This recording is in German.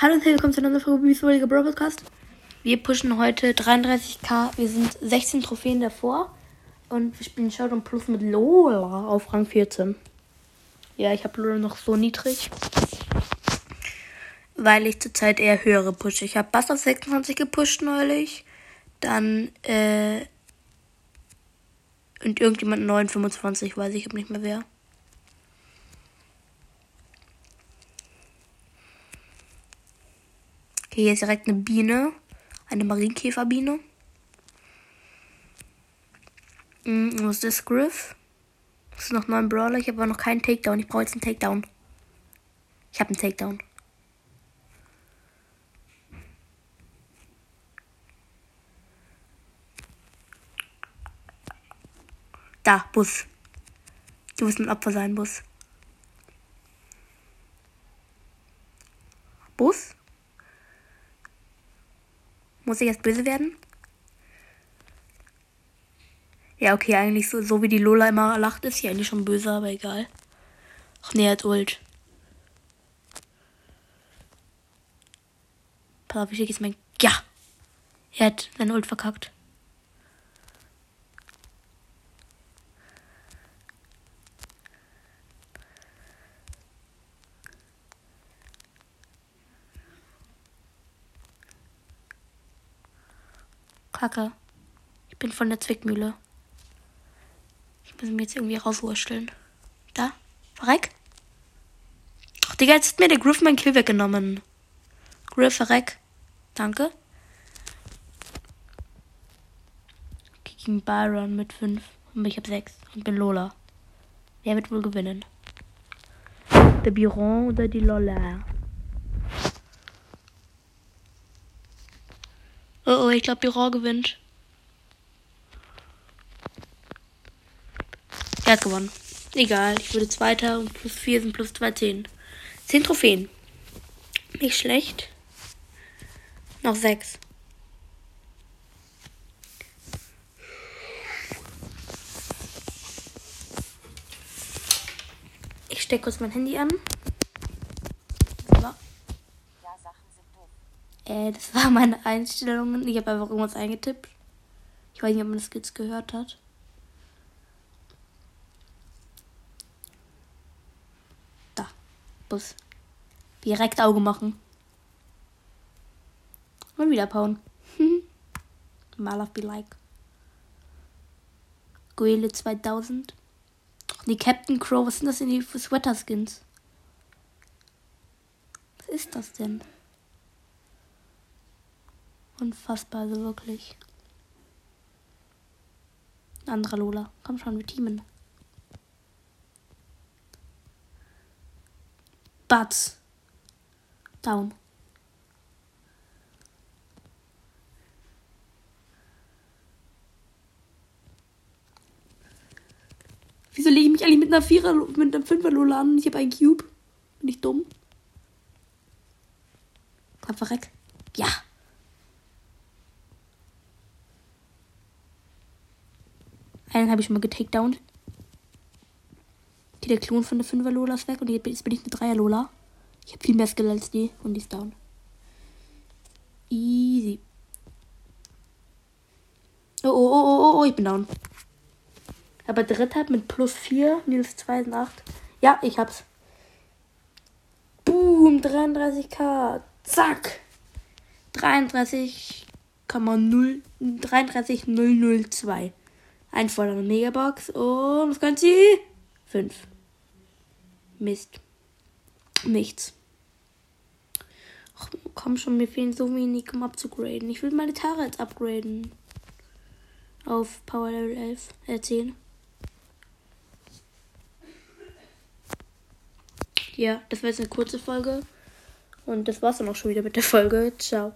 Hallo und willkommen zu einer neuen Folge Beefoliger Bro Podcast. Wir pushen heute 33k. Wir sind 16 Trophäen davor. Und wir spielen Showdown Plus mit Lola auf Rang 14. Ja, ich habe Lola noch so niedrig. Weil ich zurzeit eher höhere pushe. Ich habe Bass auf 26 gepusht neulich. Dann, äh. Und irgendjemand 925, weiß ich nicht mehr wer. Okay, hier ist direkt eine Biene. Eine Marienkäferbiene. Hm, wo ist das Griff? Das ist noch neun Brawler. Ich habe aber noch keinen Takedown. Ich brauche jetzt einen Takedown. Ich habe einen Takedown. Da, Bus. Du wirst ein Opfer sein, Bus. Bus? Muss ich jetzt böse werden? Ja, okay, eigentlich so, so wie die Lola immer lacht, ist sie eigentlich schon böse, aber egal. Ach nee, er hat Ult. Pass auf, schicke jetzt mein. Ja! Er hat seine Ult verkackt. Kacke. Ich bin von der Zwickmühle. Ich muss mich jetzt irgendwie rauswurschteln. Da? Verreck? Ach, Digga, jetzt hat mir der Griff mein Kill weggenommen. Griff, verreck. Danke. Gegen Byron mit 5. Und ich hab 6. Und bin Lola. Wer wird wohl gewinnen? Der Biron oder die Lola? Oh, oh, ich glaube, Biron gewinnt. Er hat gewonnen. Egal, ich wurde Zweiter und plus 4 sind plus 2, 10. 10 Trophäen. Nicht schlecht. Noch 6. Ich stecke kurz mein Handy an. Äh, das war meine Einstellungen. Ich habe einfach irgendwas eingetippt. Ich weiß nicht, ob man das jetzt gehört hat. Da. Bus. Direkt Auge machen. Und wieder pauen. Mal auf be like. Guele 2000. Die Captain Crow, was sind das denn für Sweater-Skins? Was ist das denn? Unfassbar, also wirklich. Anderer Lola. Komm schon, wir teamen. Butts. Down. Wieso lege ich mich eigentlich mit einer Vierer, mit einer Fünfer Lola an? Ich habe einen Cube. Bin ich dumm? Komm, verreck. Ja. Einen habe ich schon mal getakedownt. Okay, der Klon von der 5er Lola ist weg und jetzt bin ich eine 3er Lola. Ich habe viel mehr Skill als die und die ist down. Easy. Oh, oh, oh, oh, oh, ich bin down. Aber dritter mit plus 4, minus 2 sind 8. Ja, ich hab's. Boom, 33k. Zack. 33,0 33002. Ein voller Megabox und was kann sie? 5. Mist. Nichts. Ach, komm schon, mir fehlen so wenig, um abzugraden. Ich will meine Tara jetzt upgraden. Auf Power Level 11, äh 10. Ja, das war jetzt eine kurze Folge. Und das war's dann auch schon wieder mit der Folge. Ciao.